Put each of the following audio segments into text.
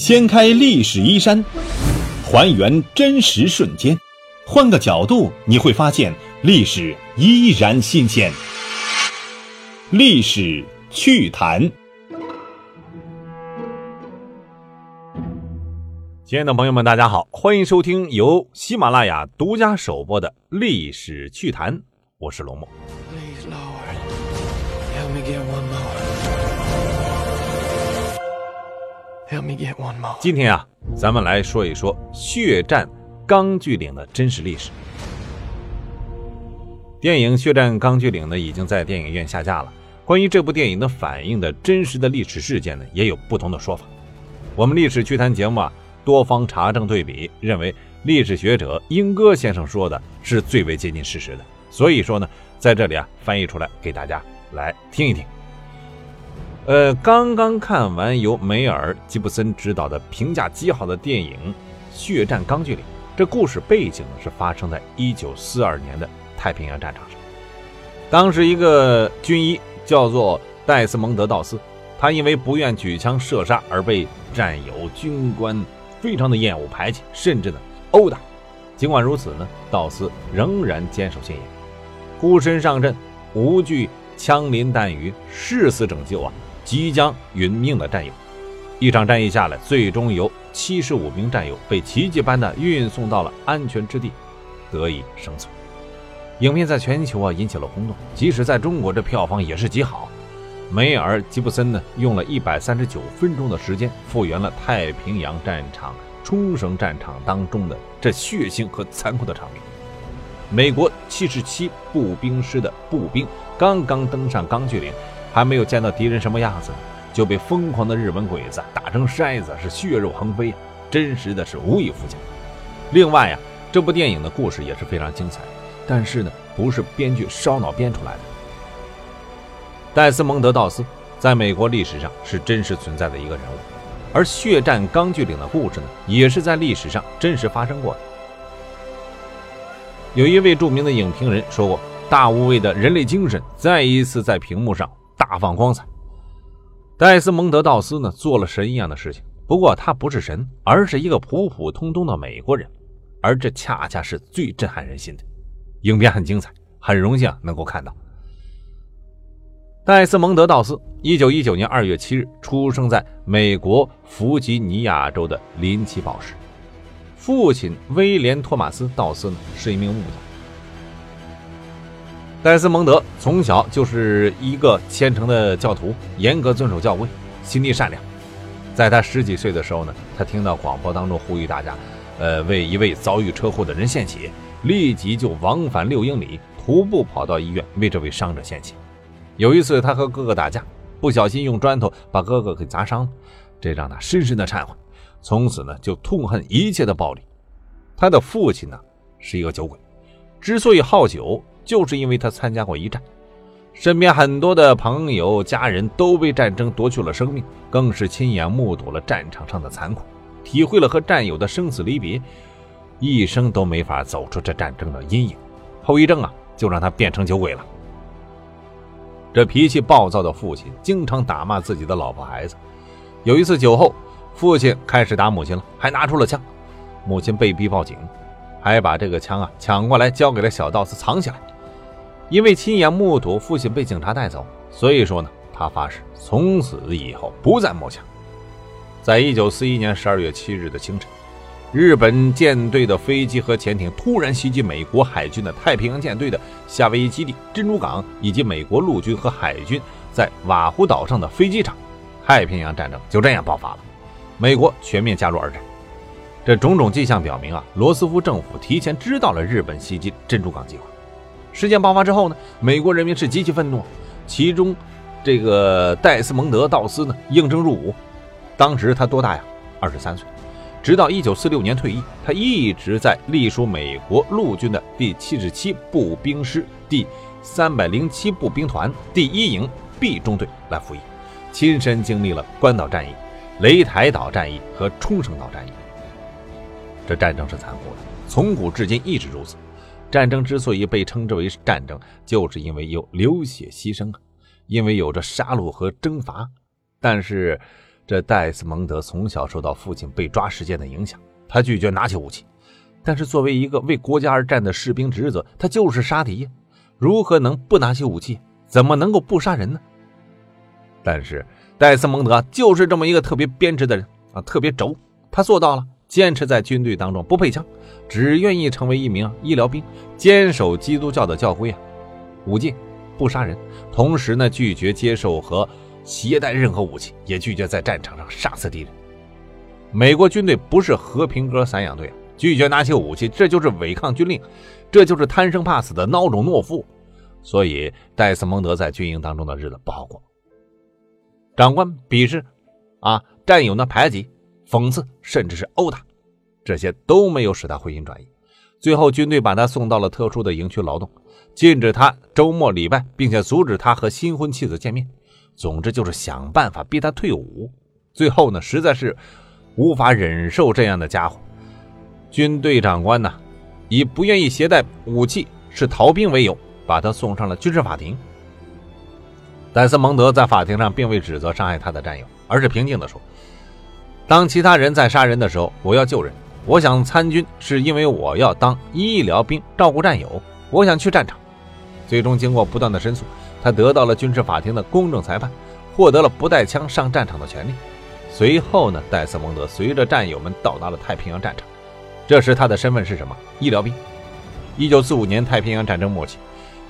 掀开历史衣衫，还原真实瞬间，换个角度你会发现历史依然新鲜。历史趣谈，亲爱的朋友们，大家好，欢迎收听由喜马拉雅独家首播的《历史趣谈》，我是龙墨。Please, Lord, help me get one more. Help me get one more. 今天啊，咱们来说一说血战钢锯岭的真实历史。电影《血战钢锯岭》呢，已经在电影院下架了。关于这部电影的反映的真实的历史事件呢，也有不同的说法。我们历史趣谈节目啊，多方查证对比，认为历史学者英歌先生说的是最为接近事实的。所以说呢，在这里啊，翻译出来给大家来听一听。呃，刚刚看完由梅尔吉布森执导的评价极好的电影《血战钢锯岭》，这故事背景呢是发生在1942年的太平洋战场上。当时一个军医叫做戴斯蒙德·道斯，他因为不愿举枪射杀而被战友军官非常的厌恶排挤，甚至呢殴打。尽管如此呢，道斯仍然坚守信仰，孤身上阵，无惧枪林弹雨，誓死拯救啊！即将殒命的战友，一场战役下来，最终有七十五名战友被奇迹般的运送到了安全之地，得以生存。影片在全球啊引起了轰动，即使在中国，这票房也是极好。梅尔吉布森呢，用了一百三十九分钟的时间，复原了太平洋战场、冲绳战场当中的这血腥和残酷的场面。美国七十七步兵师的步兵刚刚登上钢锯岭。还没有见到敌人什么样子，就被疯狂的日本鬼子打成筛子，是血肉横飞，真实的是无以复加。另外呀，这部电影的故事也是非常精彩，但是呢，不是编剧烧脑编出来的。戴斯蒙德·道斯在美国历史上是真实存在的一个人物，而血战钢锯岭的故事呢，也是在历史上真实发生过的。有一位著名的影评人说过：“大无畏的人类精神再一次在屏幕上。”大放光彩。戴斯蒙德·道斯呢，做了神一样的事情。不过他不是神，而是一个普普通通的美国人，而这恰恰是最震撼人心的。影片很精彩，很荣幸能够看到。戴斯蒙德·道斯，一九一九年二月七日出生在美国弗吉尼亚州的林奇堡市。父亲威廉·托马斯·道斯呢，是一名木匠。戴斯蒙德从小就是一个虔诚的教徒，严格遵守教规，心地善良。在他十几岁的时候呢，他听到广播当中呼吁大家，呃，为一位遭遇车祸的人献血，立即就往返六英里，徒步跑到医院为这位伤者献血。有一次，他和哥哥打架，不小心用砖头把哥哥给砸伤了，这让他深深的忏悔，从此呢就痛恨一切的暴力。他的父亲呢是一个酒鬼，之所以好酒。就是因为他参加过一战，身边很多的朋友、家人都被战争夺去了生命，更是亲眼目睹了战场上的残酷，体会了和战友的生死离别，一生都没法走出这战争的阴影。后遗症啊，就让他变成酒鬼了。这脾气暴躁的父亲经常打骂自己的老婆孩子。有一次酒后，父亲开始打母亲了，还拿出了枪，母亲被逼报警，还把这个枪啊抢过来交给了小道士藏起来。因为亲眼目睹父亲被警察带走，所以说呢，他发誓从此以后不再摸枪。在一九四一年十二月七日的清晨，日本舰队的飞机和潜艇突然袭击美国海军的太平洋舰队的夏威夷基地、珍珠港，以及美国陆军和海军在瓦胡岛上的飞机场。太平洋战争就这样爆发了，美国全面加入二战。这种种迹象表明啊，罗斯福政府提前知道了日本袭击珍珠港计划。事件爆发之后呢，美国人民是极其愤怒，其中这个戴斯蒙德·道斯呢应征入伍，当时他多大呀？二十三岁。直到一九四六年退役，他一直在隶属美国陆军的第七十七步兵师第三百零七步兵团第一营 B 中队来服役，亲身经历了关岛战役、擂台岛战役和冲绳岛战役。这战争是残酷的，从古至今一直如此。战争之所以被称之为战争，就是因为有流血牺牲啊，因为有着杀戮和征伐。但是，这戴斯蒙德从小受到父亲被抓事件的影响，他拒绝拿起武器。但是作为一个为国家而战的士兵职责，他就是杀敌呀，如何能不拿起武器？怎么能够不杀人呢？但是戴斯蒙德就是这么一个特别编织的人啊，特别轴。他做到了，坚持在军队当中不配枪，只愿意成为一名医疗兵，坚守基督教的教规啊，五戒，不杀人。同时呢，拒绝接受和携带任何武器，也拒绝在战场上杀死敌人。美国军队不是和平鸽散养队，拒绝拿起武器，这就是违抗军令，这就是贪生怕死的孬种懦夫。所以戴斯蒙德在军营当中的日子不好过，长官鄙视，啊，战友呢排挤、讽刺，甚至是殴打，这些都没有使他回心转意。最后，军队把他送到了特殊的营区劳动，禁止他周末礼拜，并且阻止他和新婚妻子见面。总之就是想办法逼他退伍。最后呢，实在是无法忍受这样的家伙，军队长官呢，以不愿意携带武器是逃兵为由。把他送上了军事法庭。戴斯蒙德在法庭上并未指责伤害他的战友，而是平静地说：“当其他人在杀人的时候，我要救人。我想参军是因为我要当医疗兵，照顾战友。我想去战场。”最终，经过不断的申诉，他得到了军事法庭的公正裁判，获得了不带枪上战场的权利。随后呢，戴斯蒙德随着战友们到达了太平洋战场。这时他的身份是什么？医疗兵。一九四五年太平洋战争末期。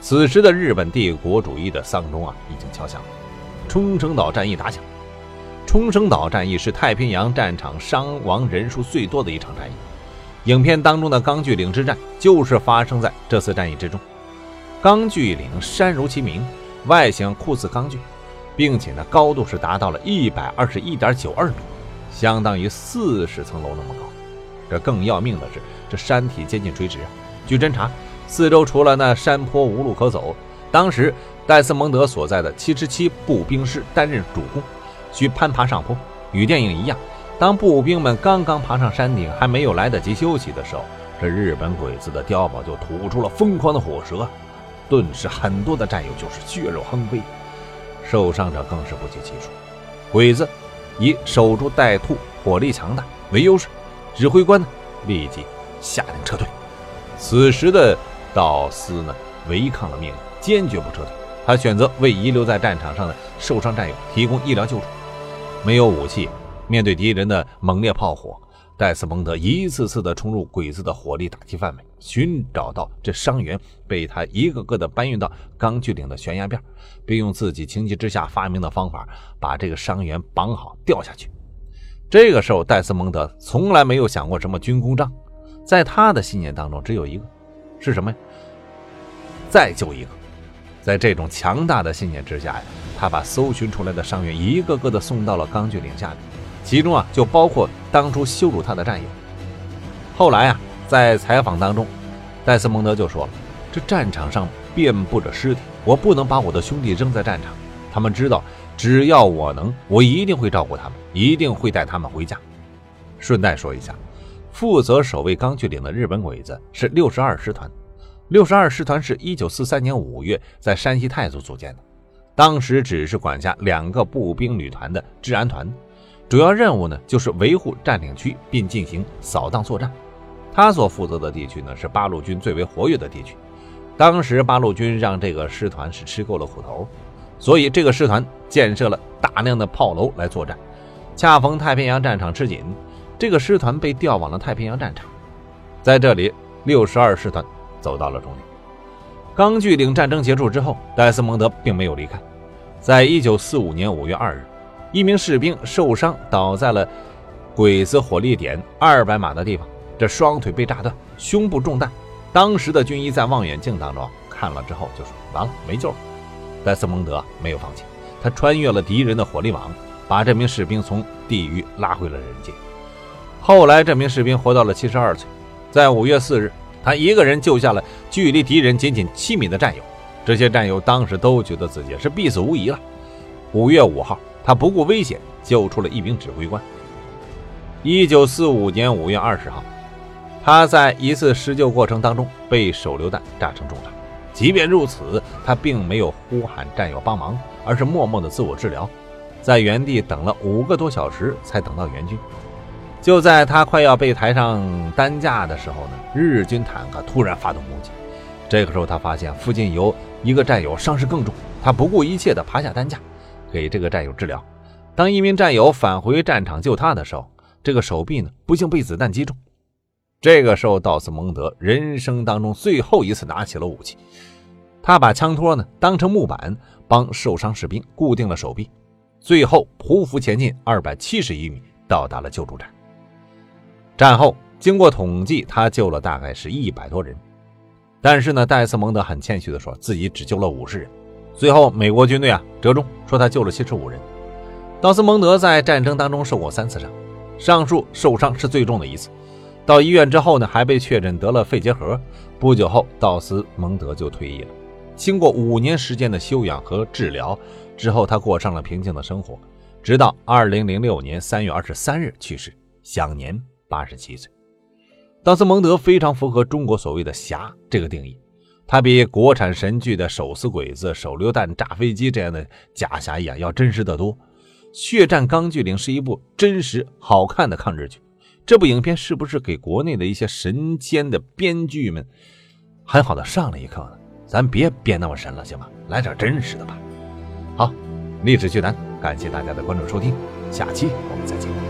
此时的日本帝国主义的丧钟啊，已经敲响了。冲绳岛战役打响。冲绳岛战役是太平洋战场伤亡人数最多的一场战役。影片当中的钢锯岭之战就是发生在这次战役之中。钢锯岭山如其名，外形酷似钢锯，并且呢高度是达到了一百二十一点九二米，相当于四十层楼那么高。这更要命的是，这山体接近垂直。据侦查。四周除了那山坡无路可走，当时戴斯蒙德所在的七十七步兵师担任主攻，需攀爬上坡。与电影一样，当步兵们刚刚爬上山顶，还没有来得及休息的时候，这日本鬼子的碉堡就吐出了疯狂的火舌，顿时很多的战友就是血肉横飞，受伤者更是不计其数。鬼子以守株待兔、火力强大为优势，指挥官呢立即下令撤退。此时的。道斯呢，违抗了命令，坚决不撤退。他选择为遗留在战场上的受伤战友提供医疗救助。没有武器，面对敌人的猛烈炮火，戴斯蒙德一次次的冲入鬼子的火力打击范围，寻找到这伤员，被他一个个的搬运到钢锯岭的悬崖边，并用自己情急之下发明的方法把这个伤员绑好掉下去。这个时候，戴斯蒙德从来没有想过什么军功章，在他的信念当中只有一个。是什么呀？再救一个！在这种强大的信念之下呀，他把搜寻出来的伤员一个个的送到了钢锯岭下面，其中啊就包括当初羞辱他的战友。后来啊，在采访当中，戴斯蒙德就说了：“这战场上遍布着尸体，我不能把我的兄弟扔在战场。他们知道，只要我能，我一定会照顾他们，一定会带他们回家。”顺带说一下。负责守卫钢锯岭的日本鬼子是六十二师团。六十二师团是一九四三年五月在山西太祖组建的，当时只是管辖两个步兵旅团的治安团，主要任务呢就是维护占领区并进行扫荡作战。他所负责的地区呢是八路军最为活跃的地区。当时八路军让这个师团是吃够了苦头，所以这个师团建设了大量的炮楼来作战。恰逢太平洋战场吃紧。这个师团被调往了太平洋战场，在这里，六十二师团走到了终点。钢锯岭战争结束之后，戴斯蒙德并没有离开。在一九四五年五月二日，一名士兵受伤倒在了鬼子火力点二百码的地方，这双腿被炸断，胸部中弹。当时的军医在望远镜当中看了之后就说：“完了，没救了。”戴斯蒙德没有放弃，他穿越了敌人的火力网，把这名士兵从地狱拉回了人间。后来，这名士兵活到了七十二岁。在五月四日，他一个人救下了距离敌人仅仅七米的战友。这些战友当时都觉得自己是必死无疑了。五月五号，他不顾危险救出了一名指挥官。一九四五年五月二十号，他在一次施救过程当中被手榴弹炸成重伤。即便如此，他并没有呼喊战友帮忙，而是默默的自我治疗。在原地等了五个多小时才等到援军。就在他快要被抬上担架的时候呢，日军坦克突然发动攻击。这个时候，他发现附近有一个战友伤势更重，他不顾一切地爬下担架，给这个战友治疗。当一名战友返回战场救他的时候，这个手臂呢不幸被子弹击中。这个时候，道斯蒙德人生当中最后一次拿起了武器，他把枪托呢当成木板，帮受伤士兵固定了手臂，最后匍匐前进二百七十余米，到达了救助站。战后，经过统计，他救了大概是一百多人。但是呢，戴斯蒙德很谦虚地说自己只救了五十人。最后，美国军队啊折中，说他救了七十五人。道斯蒙德在战争当中受过三次伤，上述受伤是最重的一次。到医院之后呢，还被确诊得了肺结核。不久后，道斯蒙德就退役了。经过五年时间的休养和治疗之后，他过上了平静的生活，直到二零零六年三月二十三日去世，享年八十七岁。道斯蒙德非常符合中国所谓的“侠”这个定义，他比国产神剧的手撕鬼子、手榴弹炸飞机这样的假侠义啊要真实得多。《血战钢锯岭》是一部真实好看的抗日剧，这部影片是不是给国内的一些神仙的编剧们很好的上了一课呢？咱别编那么神了，行吗？来点真实的吧。好，历史剧谈，感谢大家的关注收听，下期我们再见。